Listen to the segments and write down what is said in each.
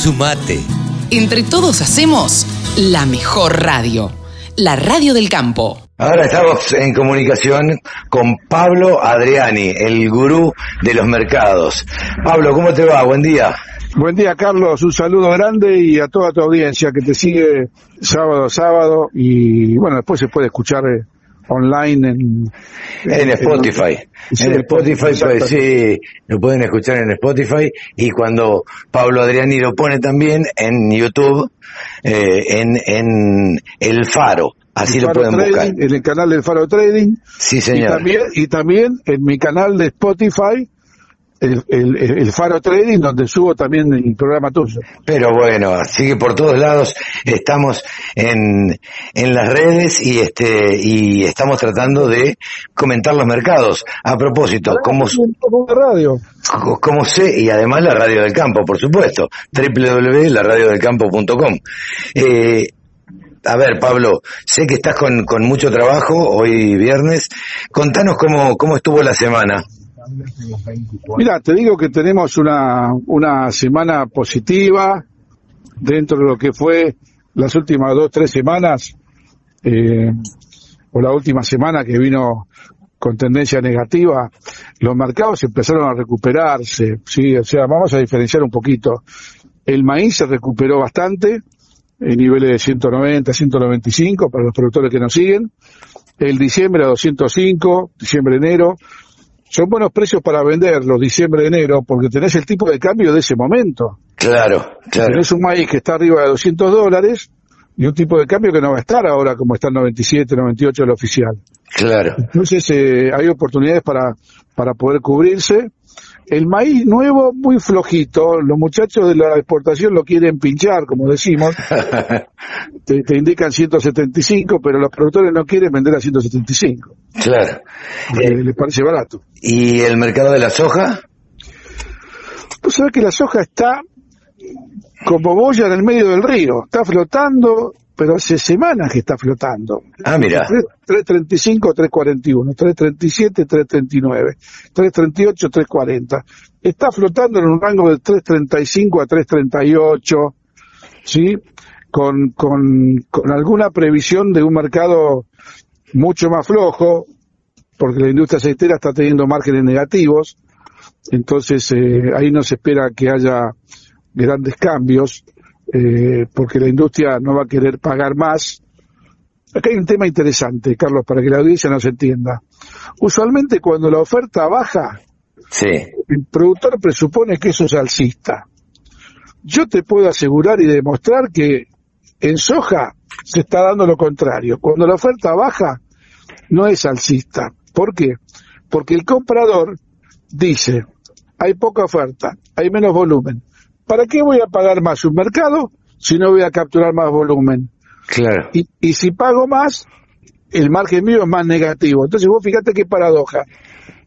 Sumate. Entre todos hacemos la mejor radio, la radio del campo. Ahora estamos en comunicación con Pablo Adriani, el gurú de los mercados. Pablo, ¿cómo te va? Buen día. Buen día, Carlos. Un saludo grande y a toda tu audiencia que te sigue sábado a sábado. Y bueno, después se puede escuchar eh, online en, En Spotify. En Spotify, pues, exacto. sí, lo pueden escuchar en Spotify y cuando Pablo Adriani lo pone también en YouTube, eh, en, en El Faro. Así El lo Faro pueden Trading, buscar. En el canal del Faro Trading. Sí, Y señor. también, y también en mi canal de Spotify, el, el- el Faro Trading, donde subo también el programa tuyo. Pero bueno, así que por todos lados estamos en, en las redes y este y estamos tratando de comentar los mercados. A propósito, ¿cómo, Un poco de radio. cómo sé? Y además la radio del campo, por supuesto, www.laradiodelcampo.com. Eh, a ver, Pablo, sé que estás con, con mucho trabajo hoy viernes. Contanos cómo, cómo estuvo la semana. Mira, te digo que tenemos una, una semana positiva dentro de lo que fue las últimas dos, tres semanas, eh, o la última semana que vino con tendencia negativa, los mercados empezaron a recuperarse, sí, o sea, vamos a diferenciar un poquito. El maíz se recuperó bastante, en niveles de 190, 195 para los productores que nos siguen. El diciembre a 205, diciembre, enero, son buenos precios para venderlos diciembre, enero, porque tenés el tipo de cambio de ese momento. Claro, claro. Tenés un maíz que está arriba de 200 dólares y un tipo de cambio que no va a estar ahora como está en 97, 98 el oficial. Claro. Entonces eh, hay oportunidades para, para poder cubrirse. El maíz nuevo muy flojito, los muchachos de la exportación lo quieren pinchar, como decimos, te, te indican 175, pero los productores no quieren vender a 175, Claro. Eh, les parece barato. ¿Y el mercado de la soja? Pues sabés que la soja está como boya en el medio del río, está flotando, pero hace semanas que está flotando. Ah, mira. 335, 341, 337, 339, 338, 340. Está flotando en un rango de 335 a 338, ¿sí? Con, con, con alguna previsión de un mercado mucho más flojo, porque la industria aceitera está teniendo márgenes negativos, entonces eh, ahí no se espera que haya grandes cambios, eh, porque la industria no va a querer pagar más. Acá hay un tema interesante, Carlos, para que la audiencia nos entienda. Usualmente cuando la oferta baja, Sí. el productor presupone que eso es alcista. Yo te puedo asegurar y demostrar que en soja se está dando lo contrario. Cuando la oferta baja, no es alcista. ¿Por qué? Porque el comprador dice, hay poca oferta, hay menos volumen. ¿Para qué voy a pagar más un mercado si no voy a capturar más volumen? Claro. Y, y si pago más, el margen mío es más negativo. Entonces vos fíjate qué paradoja.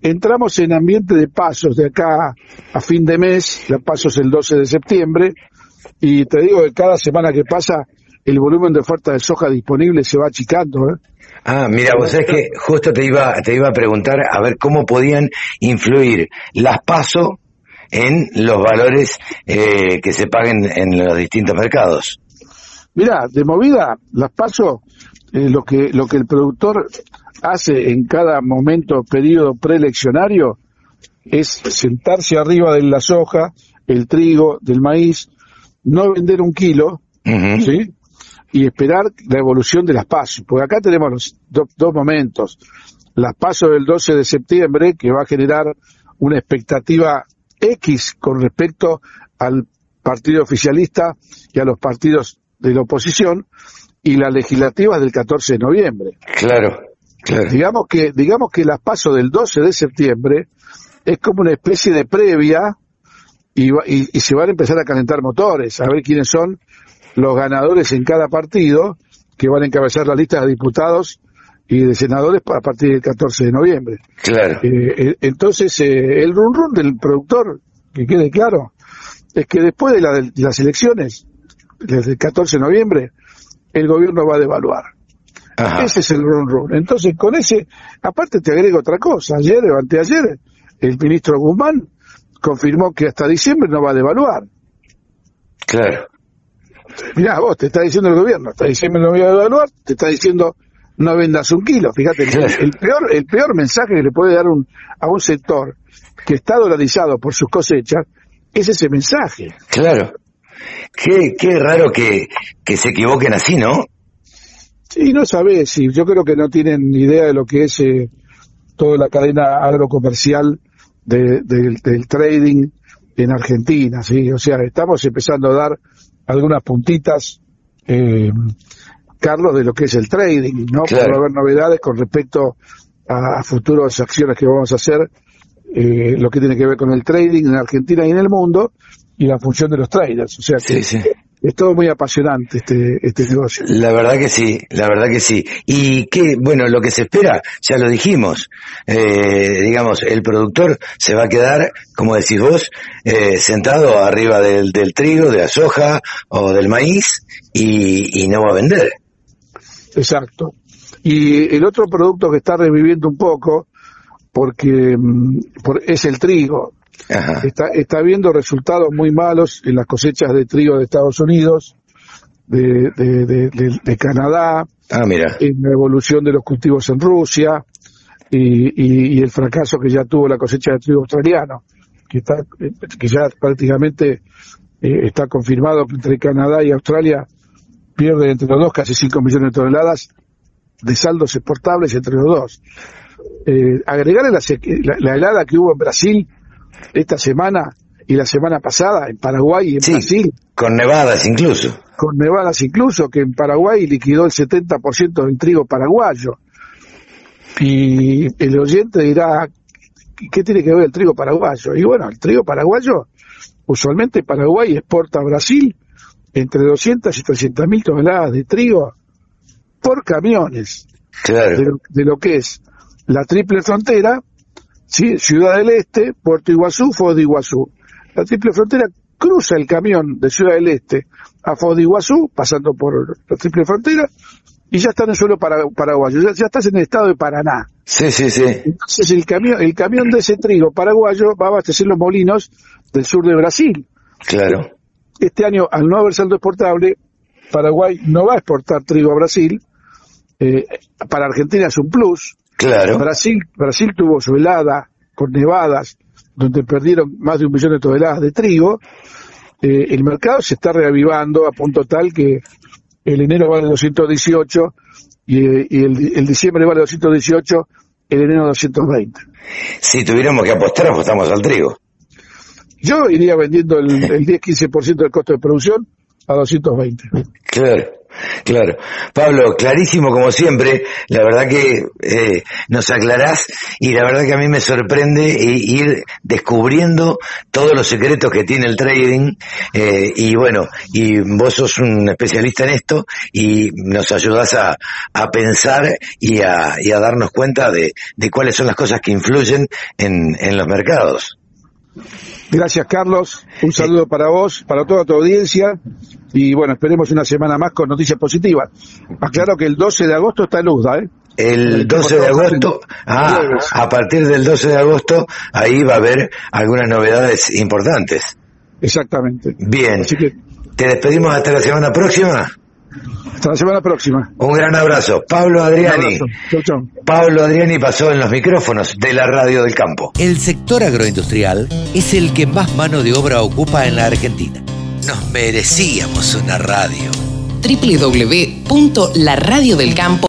Entramos en ambiente de pasos de acá a fin de mes, la pasos el 12 de septiembre, y te digo que cada semana que pasa el volumen de oferta de soja disponible se va achicando. ¿eh? Ah, mira, vos sabés que justo te iba, te iba a preguntar a ver cómo podían influir las PASO en los valores eh, que se paguen en los distintos mercados. Mira, de movida, las paso, eh, lo que lo que el productor hace en cada momento, periodo preeleccionario, es sentarse arriba de la soja, el trigo, del maíz, no vender un kilo. ¿sí? Y esperar la evolución de las pasos. Porque acá tenemos los do- dos momentos. Las pasos del 12 de septiembre, que va a generar una expectativa X con respecto al partido oficialista y a los partidos de la oposición, y las legislativas del 14 de noviembre. Claro, claro. Digamos que, digamos que las pasos del 12 de septiembre es como una especie de previa y, y, y se van a empezar a calentar motores, a ver quiénes son los ganadores en cada partido que van a encabezar la lista de diputados y de senadores a partir del 14 de noviembre. Claro. Eh, eh, entonces, eh, el run run del productor, que quede claro, es que después de, la- de las elecciones, desde el 14 de noviembre, el gobierno va a devaluar. Ajá. Ese es el run run. Entonces, con ese, aparte te agrego otra cosa. Ayer, o anteayer, el ministro Guzmán confirmó que hasta diciembre no va a devaluar. Claro. Mirá, vos te está diciendo el gobierno, está diciendo el gobierno de evaluar, te está diciendo no vendas un kilo. Fíjate, el, peor, el peor mensaje que le puede dar un, a un sector que está dolarizado por sus cosechas es ese mensaje. Claro. Qué, qué raro que, que se equivoquen así, ¿no? Sí, no sabés, sí. Yo creo que no tienen ni idea de lo que es eh, toda la cadena agrocomercial del trading en Argentina, sí. O sea, estamos empezando a dar algunas puntitas, eh, Carlos, de lo que es el trading, ¿no? Claro. haber novedades con respecto a, futuras acciones que vamos a hacer, eh, lo que tiene que ver con el trading en Argentina y en el mundo, y la función de los traders. O sea que sí, sí es todo muy apasionante este, este negocio. La verdad que sí, la verdad que sí. Y que, bueno, lo que se espera, ya lo dijimos, eh, digamos, el productor se va a quedar, como decís vos, eh, sentado arriba del, del, trigo, de la soja o del maíz y, y no va a vender. Exacto. Y el otro producto que está reviviendo un poco, porque mm, es el trigo. Está, está viendo resultados muy malos en las cosechas de trigo de Estados Unidos, de, de, Canadá, ah, mira. en la evolución de los cultivos en Rusia y, y, el fracaso que ya tuvo la cosecha de trigo australiano, que, está, que ya prácticamente eh, está confirmado que entre Canadá y Australia pierden entre los dos casi 5 millones de toneladas de saldos exportables entre los dos. Eh, agregarle la, helada que hubo en Brasil esta semana y la semana pasada en Paraguay y en Brasil. Con nevadas incluso. Con nevadas incluso, que en Paraguay liquidó el 70% del trigo paraguayo. Y el oyente dirá, ¿qué tiene que ver el trigo paraguayo? Y bueno, el trigo paraguayo, usualmente Paraguay exporta a Brasil entre 200 y 300 mil toneladas de trigo por camiones. Claro. de lo que es la triple frontera ¿sí? Ciudad del Este, Puerto Iguazú, Foz de Iguazú. La triple frontera cruza el camión de Ciudad del Este a Foz de Iguazú, pasando por la triple frontera, y ya está en el suelo paraguayo, ya, estás en el estado de Paraná. Sí, sí, sí. Entonces el camión, el camión de ese trigo paraguayo va a abastecer los molinos del sur de Brasil. Claro. Este año, al no haber saldo exportable, Paraguay no va a exportar trigo a Brasil. Eh, para Argentina es un plus, Claro. Brasil, Brasil tuvo su helada con nevadas, donde perdieron más de un millón de toneladas de trigo. Eh, el mercado se está reavivando a punto tal que el enero vale 218 y, y el, el, diciembre vale 218, el enero 220. Si tuviéramos que apostar, apostamos al trigo. Yo iría vendiendo el, el 10-15% del costo de producción a 220. Claro. Claro. Pablo, clarísimo como siempre. La verdad que eh, nos aclarás y la verdad que a mí me sorprende ir descubriendo todos los secretos que tiene el trading. Eh, y bueno, y vos sos un especialista en esto y nos ayudás a, a pensar y a, y a darnos cuenta de, de cuáles son las cosas que influyen en, en los mercados. Gracias, Carlos. Un saludo para vos, para toda tu audiencia. Y bueno, esperemos una semana más con noticias positivas. Aclaro que el 12 de agosto está Luzda, ¿eh? El 12 de agosto, ah, a partir del 12 de agosto, ahí va a haber algunas novedades importantes. Exactamente. Bien. ¿Te despedimos hasta la semana próxima? Hasta la semana próxima. Un gran abrazo. Pablo Adriani. Pablo Adriani pasó en los micrófonos de la radio del campo. El sector agroindustrial es el que más mano de obra ocupa en la Argentina. Nos merecíamos una radio. www.laradiodelcampo